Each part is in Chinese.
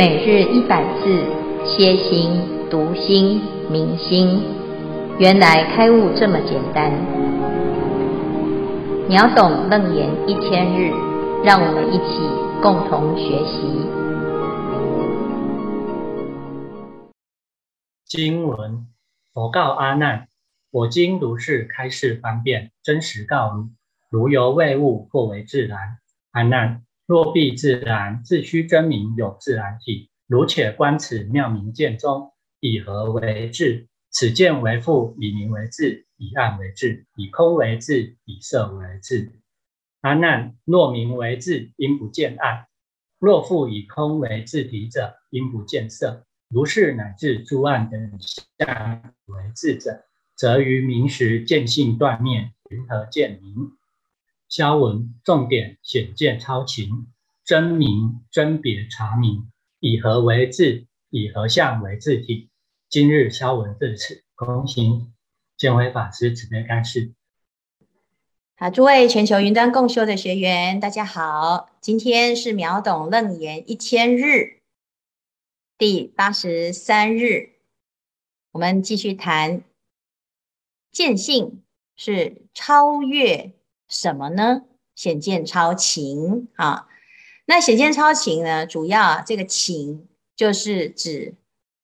每日一百字，歇心、读心、明心，原来开悟这么简单。秒懂楞严一千日，让我们一起共同学习。经文：佛告阿难：我今如是开示方便，真实告你，如由未悟，或为自然。阿难。若必自然，自须真名有自然体。如且观此妙明见中，以何为智？此见为父，以明为智，以暗为智，以空为智，以色为智。阿难，若明为自，应不见暗；若复以空为智体者，应不见色。如是乃至诸暗等相为智者，则于明时见性断灭，云何见明？消文重点显见超情真名真别查明，以何为字？以何相为字体？今日消文至此，恭请建辉法师慈悲开示。好，诸位全球云端共修的学员，大家好，今天是秒懂楞严一千日第八十三日，我们继续谈见性是超越。什么呢？显见超情啊，那显见超情呢？主要啊，这个情就是指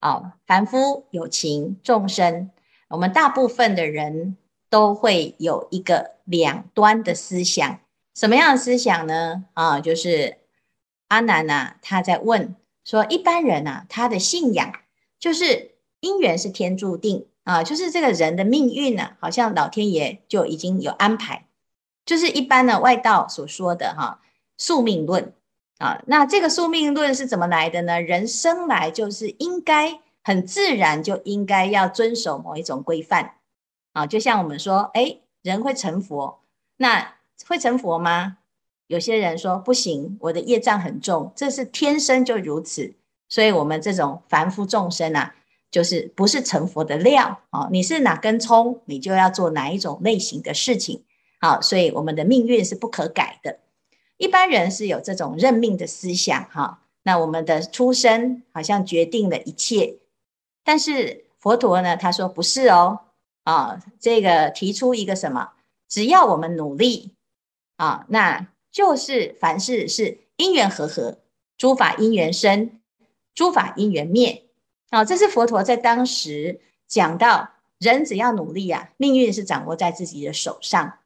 啊，凡夫有情，众生，我们大部分的人都会有一个两端的思想。什么样的思想呢？啊，就是阿难啊，他在问说，一般人啊，他的信仰就是因缘是天注定啊，就是这个人的命运呢，好像老天爷就已经有安排。就是一般的外道所说的哈宿命论啊，那这个宿命论是怎么来的呢？人生来就是应该很自然就应该要遵守某一种规范啊，就像我们说，哎，人会成佛，那会成佛吗？有些人说不行，我的业障很重，这是天生就如此，所以我们这种凡夫众生啊，就是不是成佛的料啊，你是哪根葱，你就要做哪一种类型的事情。好，所以我们的命运是不可改的。一般人是有这种认命的思想，哈。那我们的出生好像决定了一切，但是佛陀呢，他说不是哦，啊，这个提出一个什么？只要我们努力，啊，那就是凡事是因缘和合，诸法因缘生，诸法因缘灭。啊，这是佛陀在当时讲到，人只要努力啊，命运是掌握在自己的手上。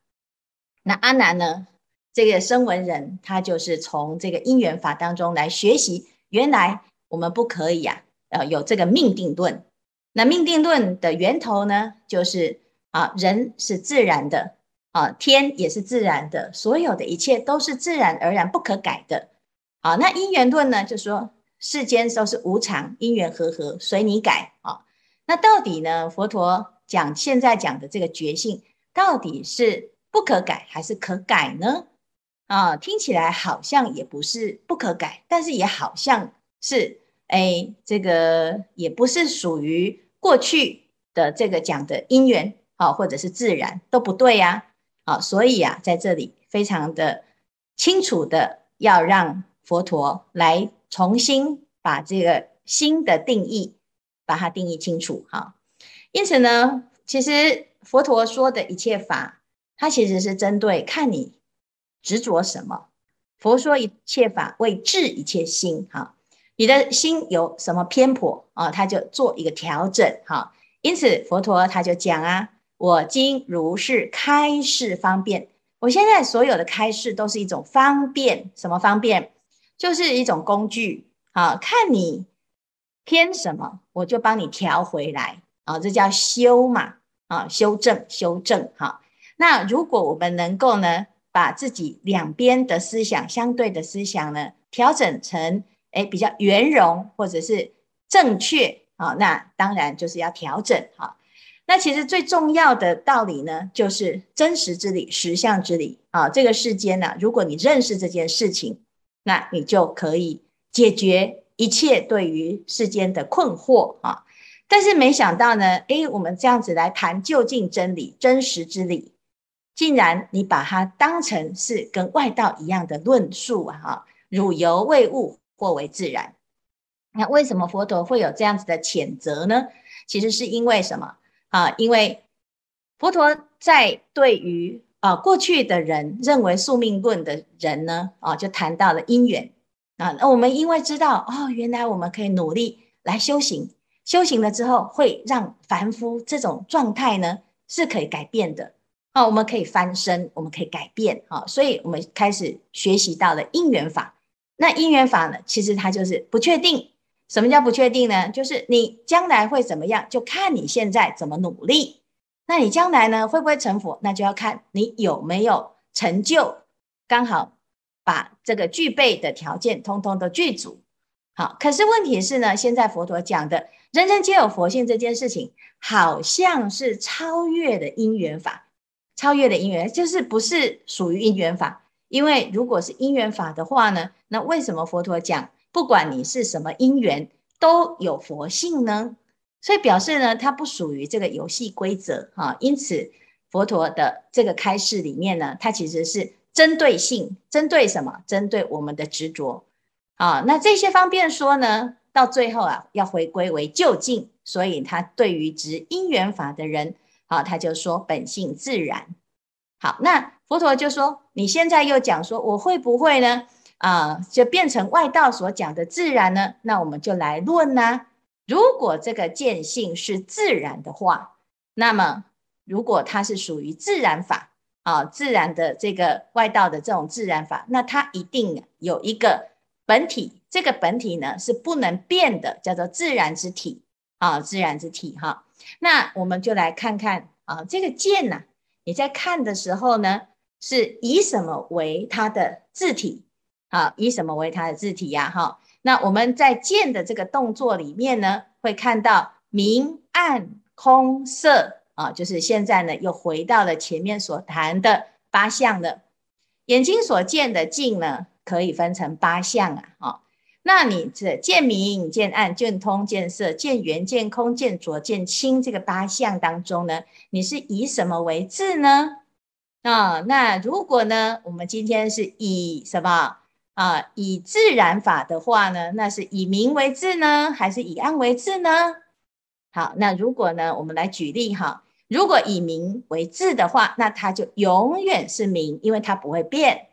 那阿难呢？这个声闻人，他就是从这个因缘法当中来学习。原来我们不可以啊，呃，有这个命定论。那命定论的源头呢，就是啊，人是自然的啊，天也是自然的，所有的一切都是自然而然不可改的。啊，那因缘论呢，就说世间都是无常，因缘和合，随你改啊。那到底呢？佛陀讲现在讲的这个觉性，到底是？不可改还是可改呢？啊，听起来好像也不是不可改，但是也好像是，哎，这个也不是属于过去的这个讲的因缘啊，或者是自然都不对呀。啊，所以啊，在这里非常的清楚的要让佛陀来重新把这个新的定义把它定义清楚哈。因此呢，其实佛陀说的一切法。它其实是针对看你执着什么。佛说一切法为治一切心，哈，你的心有什么偏颇啊，他就做一个调整，哈。因此佛陀他就讲啊，我今如是开示方便。我现在所有的开示都是一种方便，什么方便？就是一种工具，啊，看你偏什么，我就帮你调回来，啊，这叫修嘛，啊，修正，修正，哈。那如果我们能够呢，把自己两边的思想相对的思想呢，调整成诶比较圆融或者是正确啊，那当然就是要调整哈。那其实最重要的道理呢，就是真实之理、实相之理啊。这个世间呢，如果你认识这件事情，那你就可以解决一切对于世间的困惑啊。但是没想到呢，诶，我们这样子来谈究竟真理、真实之理。竟然你把它当成是跟外道一样的论述啊！哈，汝犹未悟，或为自然。那为什么佛陀会有这样子的谴责呢？其实是因为什么啊？因为佛陀在对于啊过去的人认为宿命论的人呢，啊就谈到了因缘啊。那我们因为知道哦，原来我们可以努力来修行，修行了之后会让凡夫这种状态呢是可以改变的。哦，我们可以翻身，我们可以改变啊，所以我们开始学习到了因缘法。那因缘法呢，其实它就是不确定。什么叫不确定呢？就是你将来会怎么样，就看你现在怎么努力。那你将来呢，会不会成佛？那就要看你有没有成就，刚好把这个具备的条件通通都具足。好，可是问题是呢，现在佛陀讲的人人皆有佛性这件事情，好像是超越的因缘法。超越的因缘就是不是属于因缘法，因为如果是因缘法的话呢，那为什么佛陀讲不管你是什么因缘都有佛性呢？所以表示呢，它不属于这个游戏规则啊。因此，佛陀的这个开示里面呢，它其实是针对性，针对什么？针对我们的执着啊。那这些方便说呢，到最后啊，要回归为究竟。所以，他对于执因缘法的人。好，他就说本性自然。好，那佛陀就说，你现在又讲说，我会不会呢？啊、就变成外道所讲的自然呢？那我们就来论呢、如果这个见性是自然的话，那么如果它是属于自然法啊，自然的这个外道的这种自然法，那它一定有一个本体，这个本体呢是不能变的，叫做自然之体啊，自然之体哈。那我们就来看看啊，这个见呐、你在看的时候呢，是以什么为它的字体？啊，以什么为它的字体呀？哈，那我们在见的这个动作里面呢，会看到明暗空色啊，就是现在呢又回到了前面所谈的八项的眼睛所见的境呢，可以分成八项啊，啊。那你这见明、见暗、见通、见色、见圆、见空、见浊、见清这个八相当中呢，你是以什么为质呢？啊，那如果呢，我们今天是以什么啊？以自然法的话呢，那是以明为质呢，还是以暗为质呢？好，那如果呢，我们来举例哈，如果以明为质的话，那它就永远是明，因为它不会变。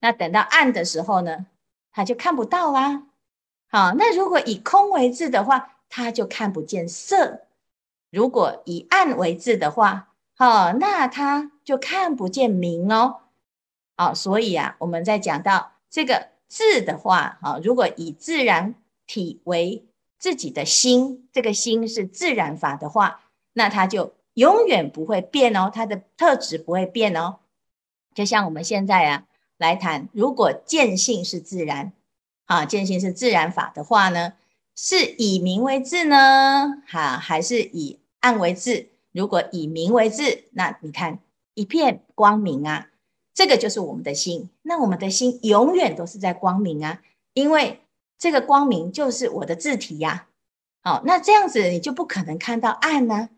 那等到暗的时候呢？他就看不到啦。好，那如果以空为字的话，他就看不见色；如果以暗为字的话，好，那他就看不见明哦。好，所以啊，我们在讲到这个字的话，啊，如果以自然体为自己的心，这个心是自然法的话，那它就永远不会变哦，它的特质不会变哦。就像我们现在啊。来谈，如果见性是自然，啊，见性是自然法的话呢，是以明为质呢，哈，还是以暗为质？如果以明为质，那你看一片光明啊，这个就是我们的心。那我们的心永远都是在光明啊，因为这个光明就是我的自体呀。好，那这样子你就不可能看到暗呢。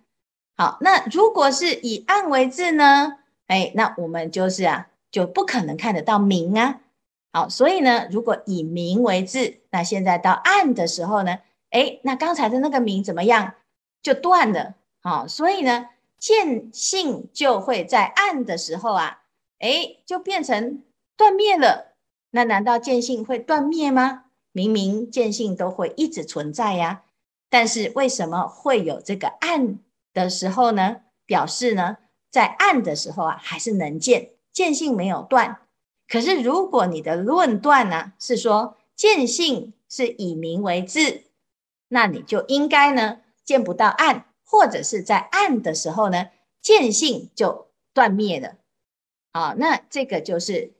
好，那如果是以暗为质呢？哎，那我们就是啊。就不可能看得到明啊，好，所以呢，如果以明为质，那现在到暗的时候呢，诶，那刚才的那个明怎么样？就断了，好，所以呢，见性就会在暗的时候啊，诶，就变成断灭了。那难道见性会断灭吗？明明见性都会一直存在呀，但是为什么会有这个暗的时候呢？表示呢，在暗的时候啊，还是能见。见性没有断，可是如果你的论断呢，是说见性是以明为质，那你就应该呢见不到暗，或者是在暗的时候呢，见性就断灭了。啊，那这个就是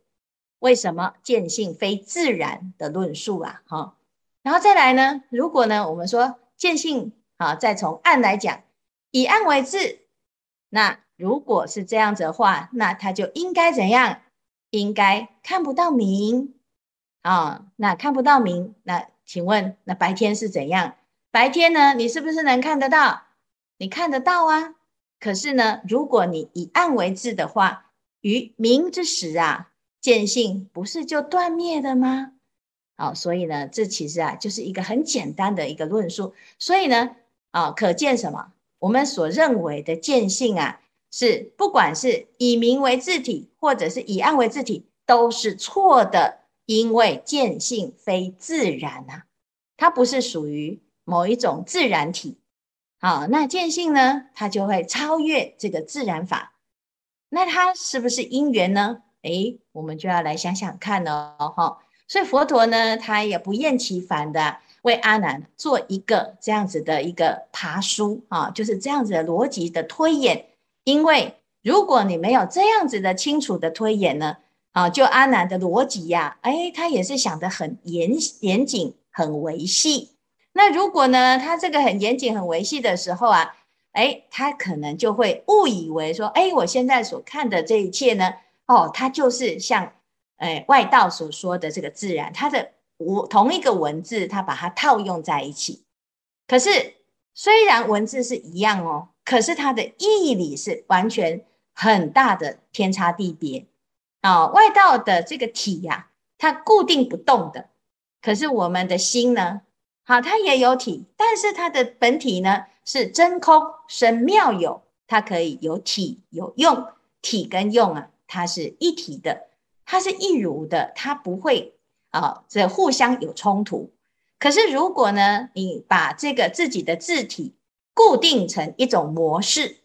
为什么见性非自然的论述啊。哈，然后再来呢，如果呢我们说见性啊，再从暗来讲，以暗为质，那。如果是这样子的话，那他就应该怎样？应该看不到明啊。那看不到明，那请问，那白天是怎样？白天呢？你是不是能看得到？你看得到啊。可是呢，如果你以暗为质的话，于明之时啊，见性不是就断灭的吗？啊，所以呢，这其实啊就是一个很简单的一个论述。所以呢，啊，可见什么？我们所认为的见性啊，是不管是以明为字体，或者是以暗为字体，都是错的。因为见性非自然啊，它不是属于某一种自然体。好，那见性呢，它就会超越这个自然法。那它是不是因缘呢？诶，我们就要来想想看哦哈。所以佛陀呢，他也不厌其烦的为阿难做一个这样子的一个爬梳啊，就是这样子的逻辑的推演。因为如果你没有这样子的清楚的推演呢，啊，就阿难的逻辑呀，诶，他也是想得很严严谨、很维系。那如果呢，他这个很严谨、很维系的时候啊，诶，他可能就会误以为说，诶，我现在所看的这一切呢，哦，它就是像。哎，外道所说的这个自然，它的我同一个文字，它把它套用在一起。可是虽然文字是一样哦，可是它的义理是完全很大的天差地别啊、外道的这个体呀、它固定不动的，可是我们的心呢，好，它也有体，但是它的本体呢是真空神妙有，它可以有体有用，体跟用啊，它是一体的。它是一如的，它不会啊，这互相有冲突。可是如果呢，你把这个自己的自体固定成一种模式，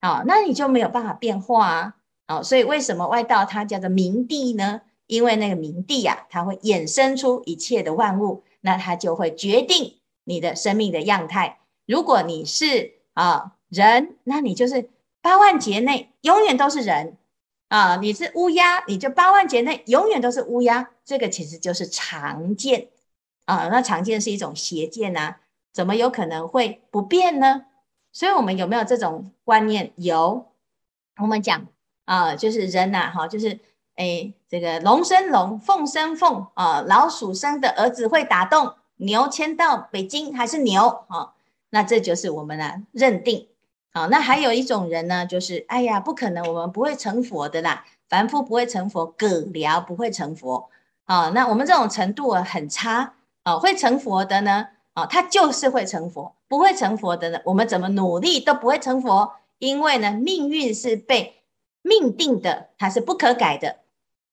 啊，那你就没有办法变化啊。啊，所以为什么外道它叫做明谛呢？因为那个明谛呀，它会衍生出一切的万物，那它就会决定你的生命的样态。如果你是啊人，那你就是八万劫内永远都是人。啊，你是乌鸦，你就八万劫内永远都是乌鸦，这个其实就是常见啊。那常见是一种邪见呐，怎么有可能会不变呢？所以，我们有没有这种观念？有。我们讲啊，就是人呐，哈，就是哎，这个龙生龙，凤生凤啊，老鼠生的儿子会打洞，牛迁到北京还是牛啊？那这就是我们的认定。好，那还有一种人呢，就是哎呀，不可能，我们不会成佛的啦，凡夫不会成佛，葛僚不会成佛。啊，那我们这种程度很差啊，会成佛的呢，啊，他就是会成佛；不会成佛的呢，我们怎么努力都不会成佛，因为呢，命运是被命定的，它是不可改的。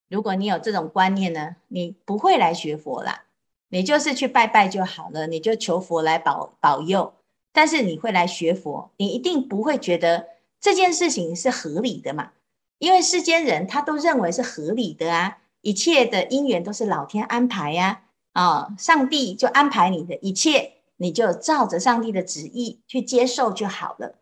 如果你有这种观念呢，你不会来学佛啦，你就是去拜拜就好了，你就求佛来保保佑。但是你会来学佛，你一定不会觉得这件事情是合理的嘛？因为世间人他都认为是合理的啊，一切的因缘都是老天安排呀，啊上帝就安排你的一切，你就照着上帝的旨意去接受就好了。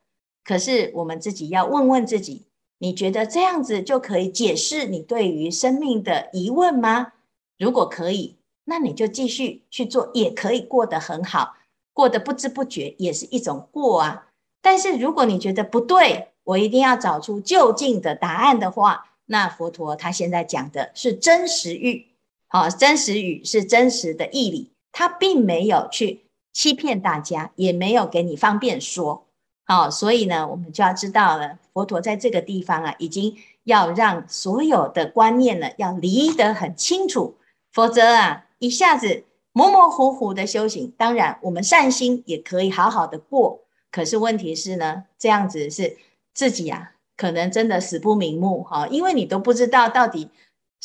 可是我们自己要问问自己，你觉得这样子就可以解释你对于生命的疑问吗？如果可以，那你就继续去做，也可以过得很好。过得不知不觉也是一种过啊，但是如果你觉得不对，我一定要找出究竟的答案的话，那佛陀他现在讲的是真实欲，好，真实语是真实的义理，他并没有去欺骗大家，也没有给你方便说，好，所以呢，我们就要知道了，佛陀在这个地方啊，已经要让所有的观念呢，要离得很清楚，否则啊，一下子。模模糊糊的修行，当然我们善心也可以好好的过。可是问题是呢，这样子是自己啊，可能真的死不瞑目哈，因为你都不知道到底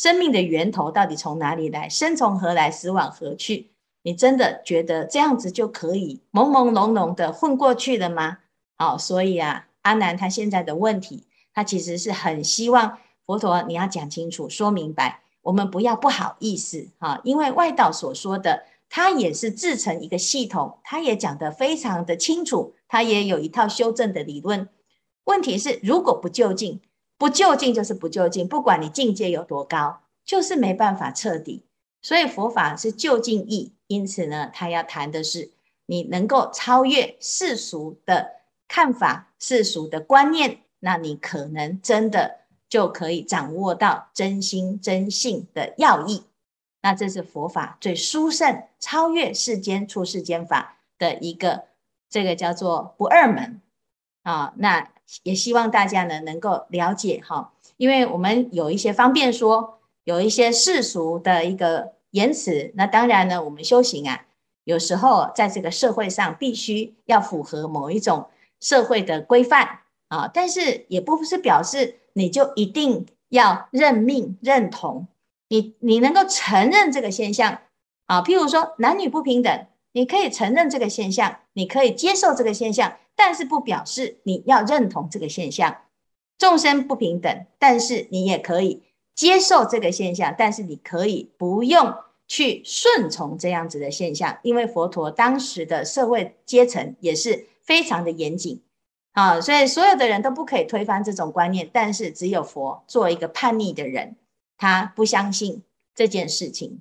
生命的源头到底从哪里来，生从何来，死往何去？你真的觉得这样子就可以朦朦胧胧的混过去了吗？好，所以啊，阿南他现在的问题，他其实是很希望佛陀你要讲清楚，说明白。我们不要不好意思哈，因为外道所说的，他也是自成一个系统，他也讲得非常的清楚，他也有一套修正的理论。问题是，如果不就近，不究竟就是不究竟，不管你境界有多高，就是没办法彻底。所以佛法是究竟义，因此呢，他要谈的是你能够超越世俗的看法、世俗的观念，那你可能真的。就可以掌握到真心真性的要义，那这是佛法最殊胜、超越世间出世间法的一个，这个叫做不二门啊。那也希望大家呢能够了解哈，因为我们有一些方便说，有一些世俗的一个言辞。那当然呢，我们修行啊，有时候在这个社会上必须要符合某一种社会的规范啊，但是也不是表示你就一定要认命认同。你你能够承认这个现象啊，譬如说男女不平等，你可以承认这个现象，你可以接受这个现象，但是不表示你要认同这个现象。众生不平等，但是你也可以接受这个现象，但是你可以不用去顺从这样子的现象，因为佛陀当时的社会阶层也是非常的严谨啊，所以所有的人都不可以推翻这种观念，但是只有佛作为一个叛逆的人，他不相信这件事情，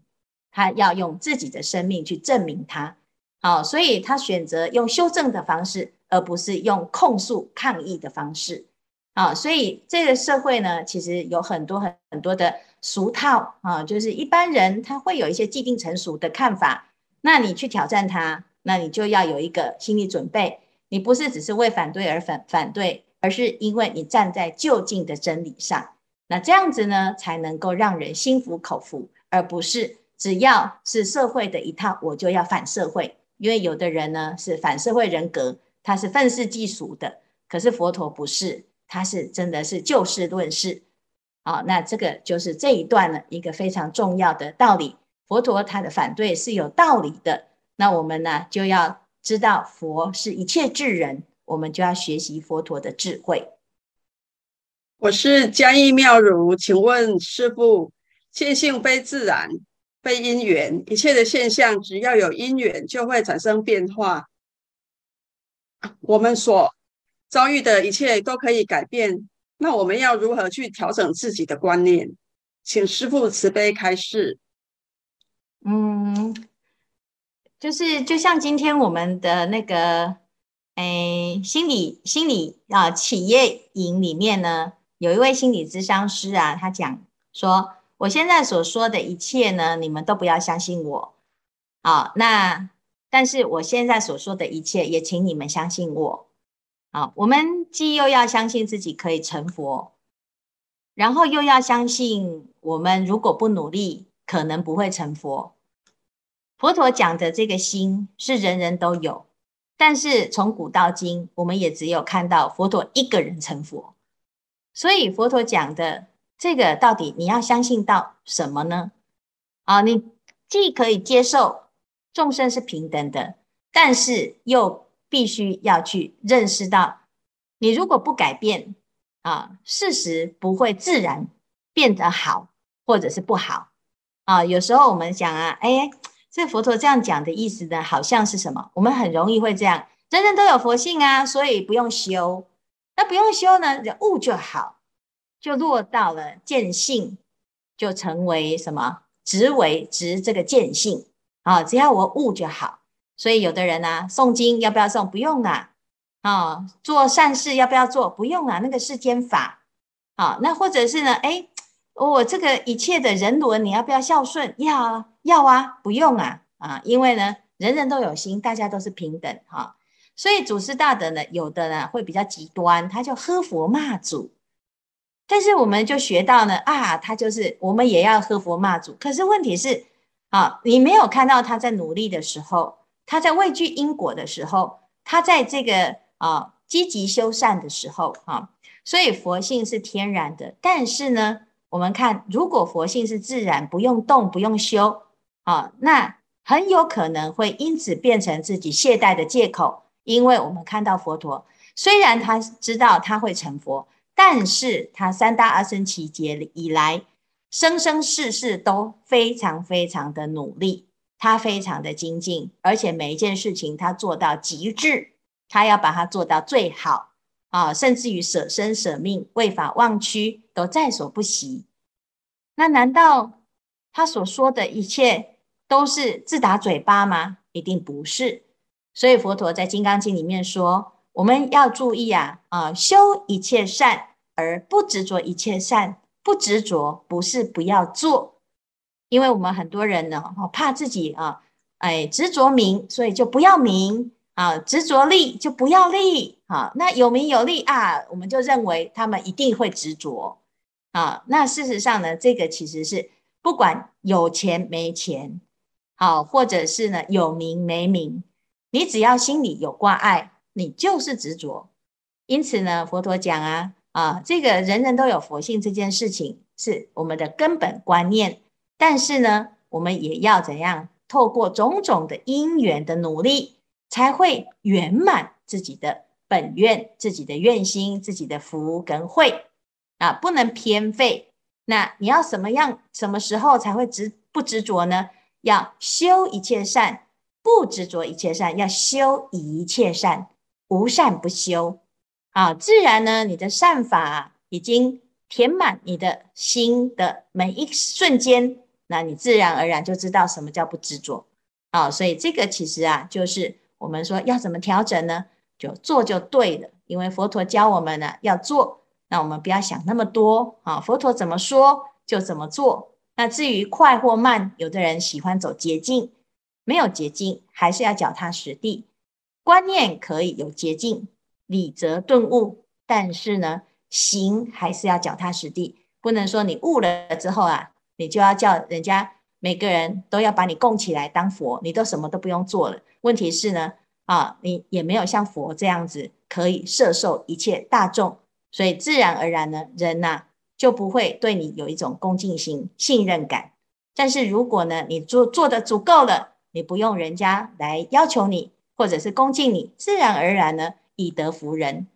他要用自己的生命去证明他，好，所以他选择用修正的方式，而不是用控诉抗议的方式。啊，所以这个社会呢，其实有很多很很多的俗套啊，就是一般人他会有一些既定成熟的看法，那你去挑战他，那你就要有一个心理准备，你不是只是为反对而反反对，而是因为你站在就近的真理上，那这样子呢，才能够让人心服口服，而不是只要是社会的一套，我就要反社会，因为有的人呢是反社会人格，他是愤世嫉俗的，可是佛陀不是。他是真的是就事论事，好，那这个就是这一段呢一个非常重要的道理。佛陀他的反对是有道理的，那我们呢就要知道佛是一切智人，我们就要学习佛陀的智慧。我是嘉义妙如，请问师父，见性非自然，非因缘，一切的现象只要有因缘就会产生变化。我们所遭遇的一切都可以改变，那我们要如何去调整自己的观念？请师父慈悲开示。嗯，就是就像今天我们的那个，哎，心理心理啊，企业营里面呢，有一位心理咨商师啊，他讲说，我现在所说的一切呢，你们都不要相信我。好，那但是我现在所说的一切，也请你们相信我。好，我们既又要相信自己可以成佛，然后又要相信我们如果不努力，可能不会成佛。佛陀讲的这个心是人人都有，但是从古到今，我们也只有看到佛陀一个人成佛。所以佛陀讲的这个到底你要相信到什么呢？啊，你既可以接受众生是平等的，但是又必须要去认识到，你如果不改变啊，事实不会自然变得好，或者是不好啊。有时候我们讲啊，哎，这佛陀这样讲的意思呢，好像是什么？我们很容易会这样，人人都有佛性啊，所以不用修。那不用修呢，悟就好，就落到了见性，就成为什么？执为执这个见性啊，只要我悟就好。所以有的人呢、诵经要不要诵？不用啦。啊，做善事要不要做？不用啊。那个世间法，啊，那或者是呢？哎，我这个一切的人伦，你要不要孝顺？要啊，要啊，不用啊，啊，因为呢，人人都有心，大家都是平等哈、所以祖师大德呢，有的呢会比较极端，他就喝佛骂祖。但是我们就学到呢，啊，他就是我们也要喝佛骂祖。可是问题是，啊，你没有看到他在努力的时候。他在畏惧因果的时候，他在这个啊积极修善的时候啊，所以佛性是天然的。但是呢，我们看，如果佛性是自然，不用动，不用修啊，那很有可能会因此变成自己懈怠的借口。因为我们看到佛陀，虽然他知道他会成佛，但是他三大阿僧只劫以来，生生世世都非常非常的努力。他非常的精进，而且每一件事情他做到极致，他要把它做到最好啊，甚至于舍身舍命、为法忘躯都在所不惜。那难道他所说的一切都是自打嘴巴吗？一定不是。所以佛陀在《金刚经》里面说，我们要注意啊啊，修一切善而不执着一切善，不执着不是不要做。因为我们很多人呢，怕自己啊，哎，执着名，所以就不要名啊；执着利，就不要利啊。那有名有利啊，我们就认为他们一定会执着啊。那事实上呢，这个其实是不管有钱没钱，好，或者是呢有名没名，你只要心里有挂碍，你就是执着。因此呢，佛陀讲啊啊，这个人人都有佛性这件事情是我们的根本观念，但是呢，我们也要怎样？透过种种的因缘的努力，才会圆满自己的本愿、自己的愿心、自己的福跟慧啊，不能偏废。那你要什么样、什么时候才会执不执着呢？要修一切善，不执着一切善，要修一切善，无善不修啊。自然呢，你的善法已经填满你的心的每一瞬间。那你自然而然就知道什么叫不执着啊，所以这个其实啊，就是我们说要怎么调整呢？就做就对了，因为佛陀教我们呢要做，那我们不要想那么多啊，佛陀怎么说就怎么做。那至于快或慢，有的人喜欢走捷径，没有捷径，还是要脚踏实地。观念可以有捷径，理则顿悟，但是呢，行还是要脚踏实地，不能说你悟了之后啊。你就要叫人家每个人都要把你供起来当佛，你都什么都不用做了。问题是呢，啊，你也没有像佛这样子可以摄受一切大众，所以自然而然呢，人呐、啊、就不会对你有一种恭敬心、信任感。但是如果呢，你做做得足够了，你不用人家来要求你，或者是恭敬你，自然而然呢，以德服人，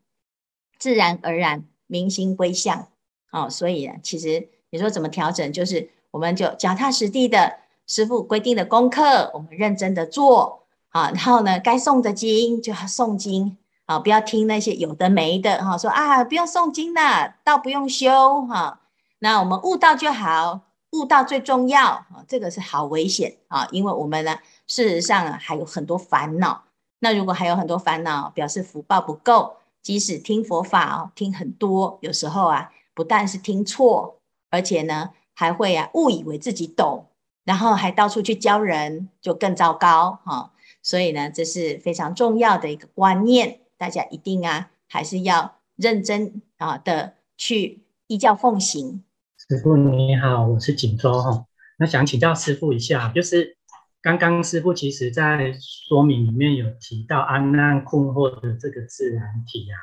自然而然民心归向。哦，所以，其实。你说怎么调整？就是我们就脚踏实地的师傅规定的功课，我们认真的做啊。然后呢，该诵的经就要诵经啊，不要听那些有的没的哈。说啊，不用诵经了，道不用修哈。那我们悟道就好，悟道最重要啊。这个是好危险啊，因为我们呢，事实上还有很多烦恼。那如果还有很多烦恼，表示福报不够。即使听佛法哦，听很多，有时候啊，不但是听错。而且呢，还会啊误以为自己懂，然后还到处去教人，就更糟糕哈、所以呢，这是非常重要的一个观念，大家一定啊还是要认真啊的去依教奉行。师父你好，我是锦州哈。那想请教师父一下，就是刚刚师傅其实在说明里面有提到安难困惑的这个自然体啊。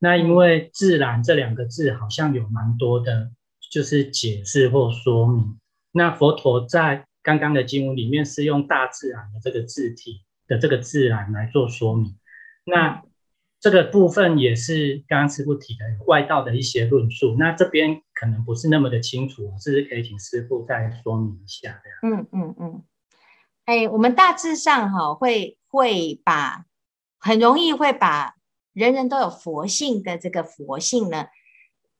那因为“自然”这两个字好像有蛮多的。就是解释或说明。那佛陀在刚刚的经文里面是用大自然的这个字体的这个自然来做说明。那这个部分也是刚刚师傅提的外道的一些论述。那这边可能不是那么的清楚，是不是可以请师傅再说明一下？这样。嗯嗯嗯。哎，我们大致上哈会会把很容易会把人人都有佛性的这个佛性呢。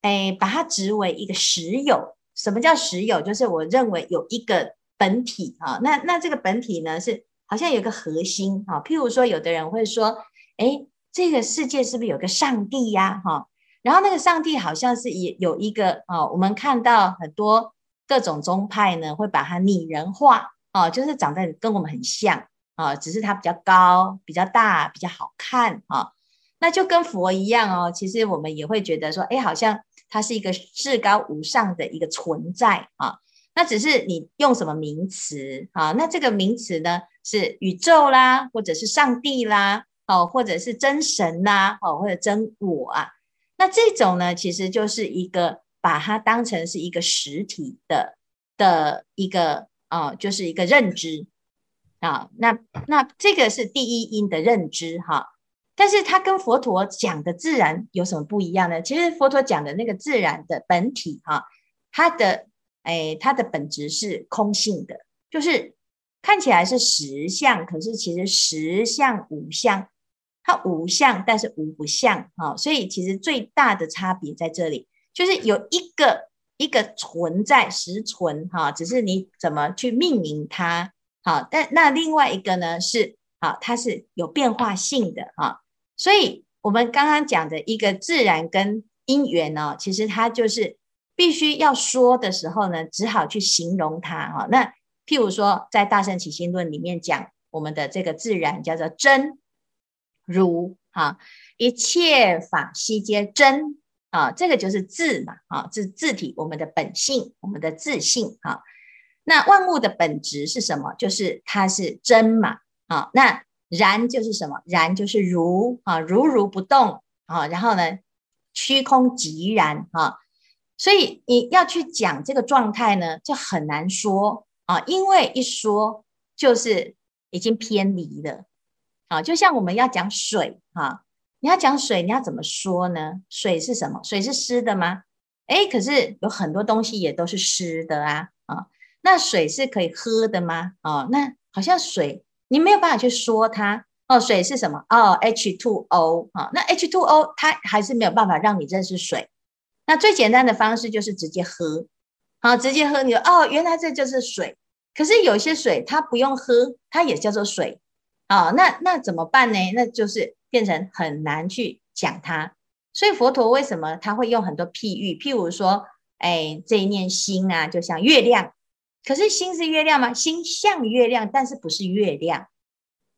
哎，把它执为一个实有。什么叫实有？就是我认为有一个本体啊。那那这个本体呢，是好像有个核心啊。譬如说，有的人会说，哎，这个世界是不是有个上帝呀？哈，然后那个上帝好像是也有一个啊。我们看到很多各种宗派呢，会把它拟人化哦，就是长得跟我们很像啊，只是它比较高、比较大、比较好看啊。那就跟佛一样哦。其实我们也会觉得说，哎，好像。它是一个至高无上的一个存在啊，那只是你用什么名词啊？那这个名词呢，是宇宙啦，或者是上帝啦，哦，或者是真神呐，哦，或者真我啊。那这种呢，其实就是一个把它当成是一个实体的的一个啊，就是一个认知啊。那那这个是第一因的认知哈。但是它跟佛陀讲的自然有什么不一样呢？其实佛陀讲的那个自然的本体哈，它的哎，它的本质是空性的，就是看起来是实相，可是其实实相无相，它无相，但是无不相啊。所以其实最大的差别在这里，就是有一个一个存在实存哈，只是你怎么去命名它好。但那另外一个呢是啊，它是有变化性的哈。所以，我们刚刚讲的一个自然跟因缘呢，其实它就是必须要说的时候呢，只好去形容它哈。那譬如说，在《大圣起心论》里面讲，我们的这个自然叫做真如哈，一切法悉皆真啊，这个就是自嘛啊，字字体，我们的本性，我们的自性啊。那万物的本质是什么？就是它是真嘛。啊，那然就是什么？然就是如啊，如如不动啊。然后呢，虚空即然啊。所以你要去讲这个状态呢，就很难说啊，因为一说就是已经偏离了啊。就像我们要讲水啊，你要讲水，你要怎么说呢？水是什么？水是湿的吗？哎，可是有很多东西也都是湿的啊啊。那水是可以喝的吗？啊，那好像水你没有办法去说它哦。水是什么？哦，H2O 啊。那 H2O 它还是没有办法让你认识水。那最简单的方式就是直接喝，好，直接喝你，你哦，原来这就是水。可是有些水它不用喝，它也叫做水，啊，那那怎么办呢？那就是变成很难去讲它。所以佛陀为什么他会用很多譬喻？譬如说，哎，这一念心啊，就像月亮。可是心是月亮吗？心像月亮，但是不是月亮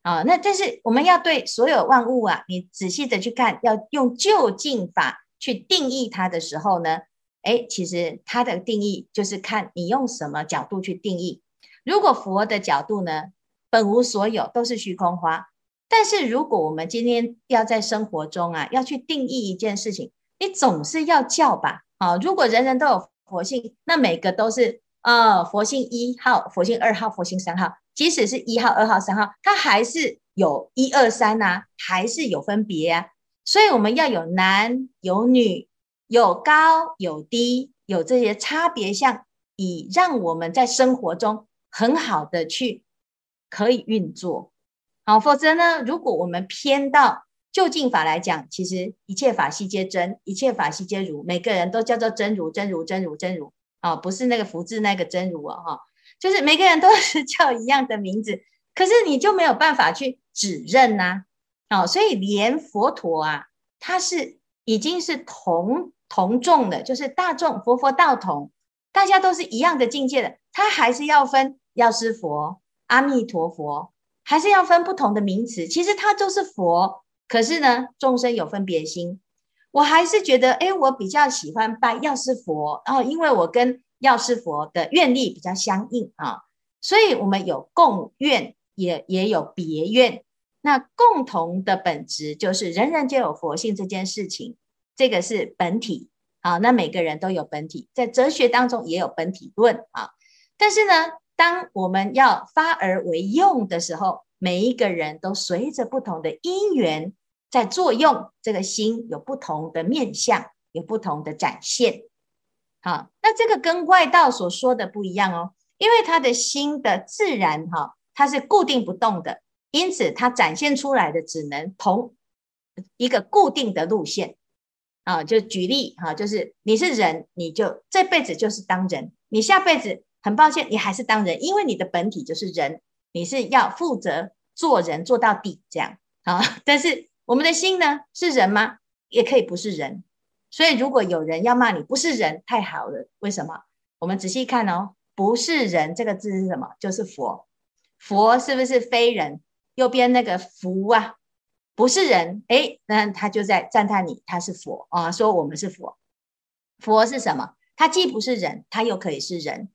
啊？那但是我们要对所有万物啊，你仔细的去看，要用究竟法。去定义它的时候呢，诶，其实它的定义就是看你用什么角度去定义。如果佛的角度呢，本无所有，都是虚空花。但是如果我们今天要在生活中啊，要去定义一件事情，你总是要叫吧？啊，如果人人都有佛性，那每个都是呃佛性一号、佛性二号、佛性三号，即使是一号、二号、三号，它还是有一二三呐，还是有分别啊。所以我们要有男有女，有高有低，有这些差别相，以让我们在生活中很好的去可以运作。好，否则呢，如果我们偏到究竟法来讲，其实一切法悉皆真，一切法悉皆如，每个人都叫做真如真如真如真如啊，不是那个福字那个真如啊，哈，就是每个人都 是叫一样的名字，可是你就没有办法去指认呐。哦，所以连佛陀啊，他是已经是同同众的，就是大众佛佛道同，大家都是一样的境界的，他还是要分药师佛、阿弥陀佛，还是要分不同的名词。其实它都是佛，可是呢，众生有分别心。我还是觉得，哎，我比较喜欢拜药师佛，然后因为我跟药师佛的愿力比较相应啊，所以我们有共愿，也也有别愿。那共同的本质就是人人皆有佛性这件事情，这个是本体啊。那每个人都有本体，在哲学当中也有本体论啊。但是呢，当我们要发而为用的时候，每一个人都随着不同的因缘在作用，这个心有不同的面相，有不同的展现。好，那这个跟外道所说的不一样哦，因为他的心的自然哈，它是固定不动的。因此，它展现出来的只能同一个固定的路线啊。就举例哈，就是你是人，你就这辈子就是当人；你下辈子很抱歉，你还是当人，因为你的本体就是人，你是要负责做人做到底这样啊。但是我们的心呢，是人吗？也可以不是人。所以，如果有人要骂你不是人，太好了。为什么？我们仔细看哦，不是人这个字是什么？就是佛。佛是不是非人？右边那个佛啊，不是人，诶，那他就在赞叹你，他是佛啊，说我们是佛。佛是什么？他既不是人，他又可以是人；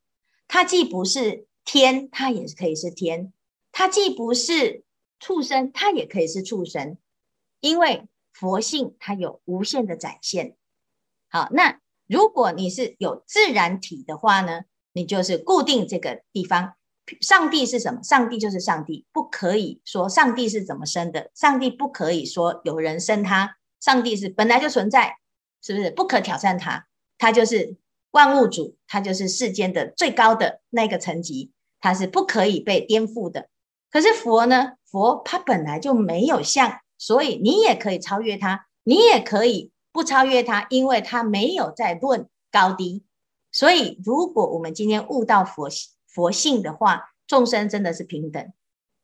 它既不是天，它也可以是天；它既不是畜生，它也可以是畜生。因为佛性它有无限的展现。好，那如果你是有自然体的话呢，你就是固定这个地方。上帝是什么？上帝就是上帝，不可以说上帝是怎么生的。上帝不可以说有人生他。上帝是本来就存在，是不是？不可挑战他，他就是万物主，他就是世间的最高的那个层级，他是不可以被颠覆的。可是佛呢？佛他本来就没有相，所以你也可以超越他，你也可以不超越他，因为他没有在论高低。所以，如果我们今天悟到佛性。佛性的话，众生真的是平等，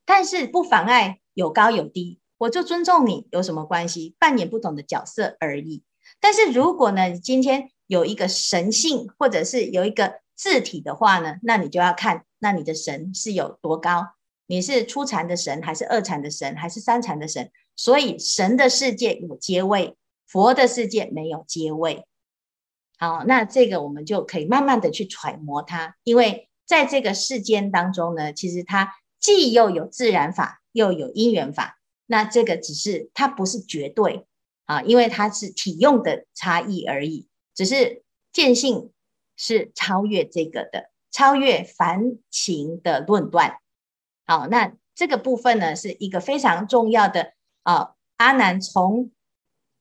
但是不妨碍有高有低，我就尊重你，有什么关系？扮演不同的角色而已。但是如果呢，今天有一个神性，或者是有一个字体的话呢，那你就要看，那你的神是有多高？你是初禅的神，还是二禅的神，还是三禅的神？所以神的世界有阶位，佛的世界没有阶位。好，那这个我们就可以慢慢的去揣摩它，因为。在这个世间当中呢，其实它既又有自然法，又有因缘法。那这个只是它不是绝对啊，因为它是体用的差异而已。只是见性是超越这个的，超越凡情的论断。好，那这个部分呢，是一个非常重要的啊。阿难从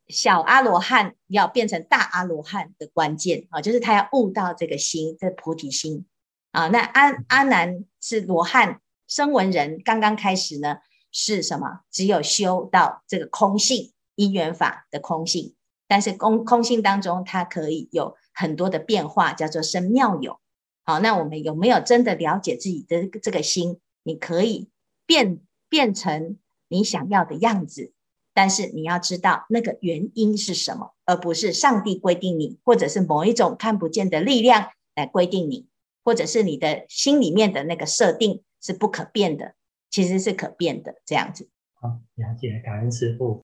小阿罗汉要变成大阿罗汉的关键啊，就是他要悟到这个心，这菩提心啊。那阿阿难是罗汉声闻人，刚刚开始呢是什么？只有修到这个空性因缘法的空性，但是空空性当中，它可以有很多的变化，叫做生妙有。好，那我们有没有真的了解自己的这个心？你可以变变成你想要的样子。但是你要知道那个原因是什么，而不是上帝规定你，或者是某一种看不见的力量来规定你，或者是你的心里面的那个设定是不可变的，其实是可变的这样子。好，了解，感恩师父。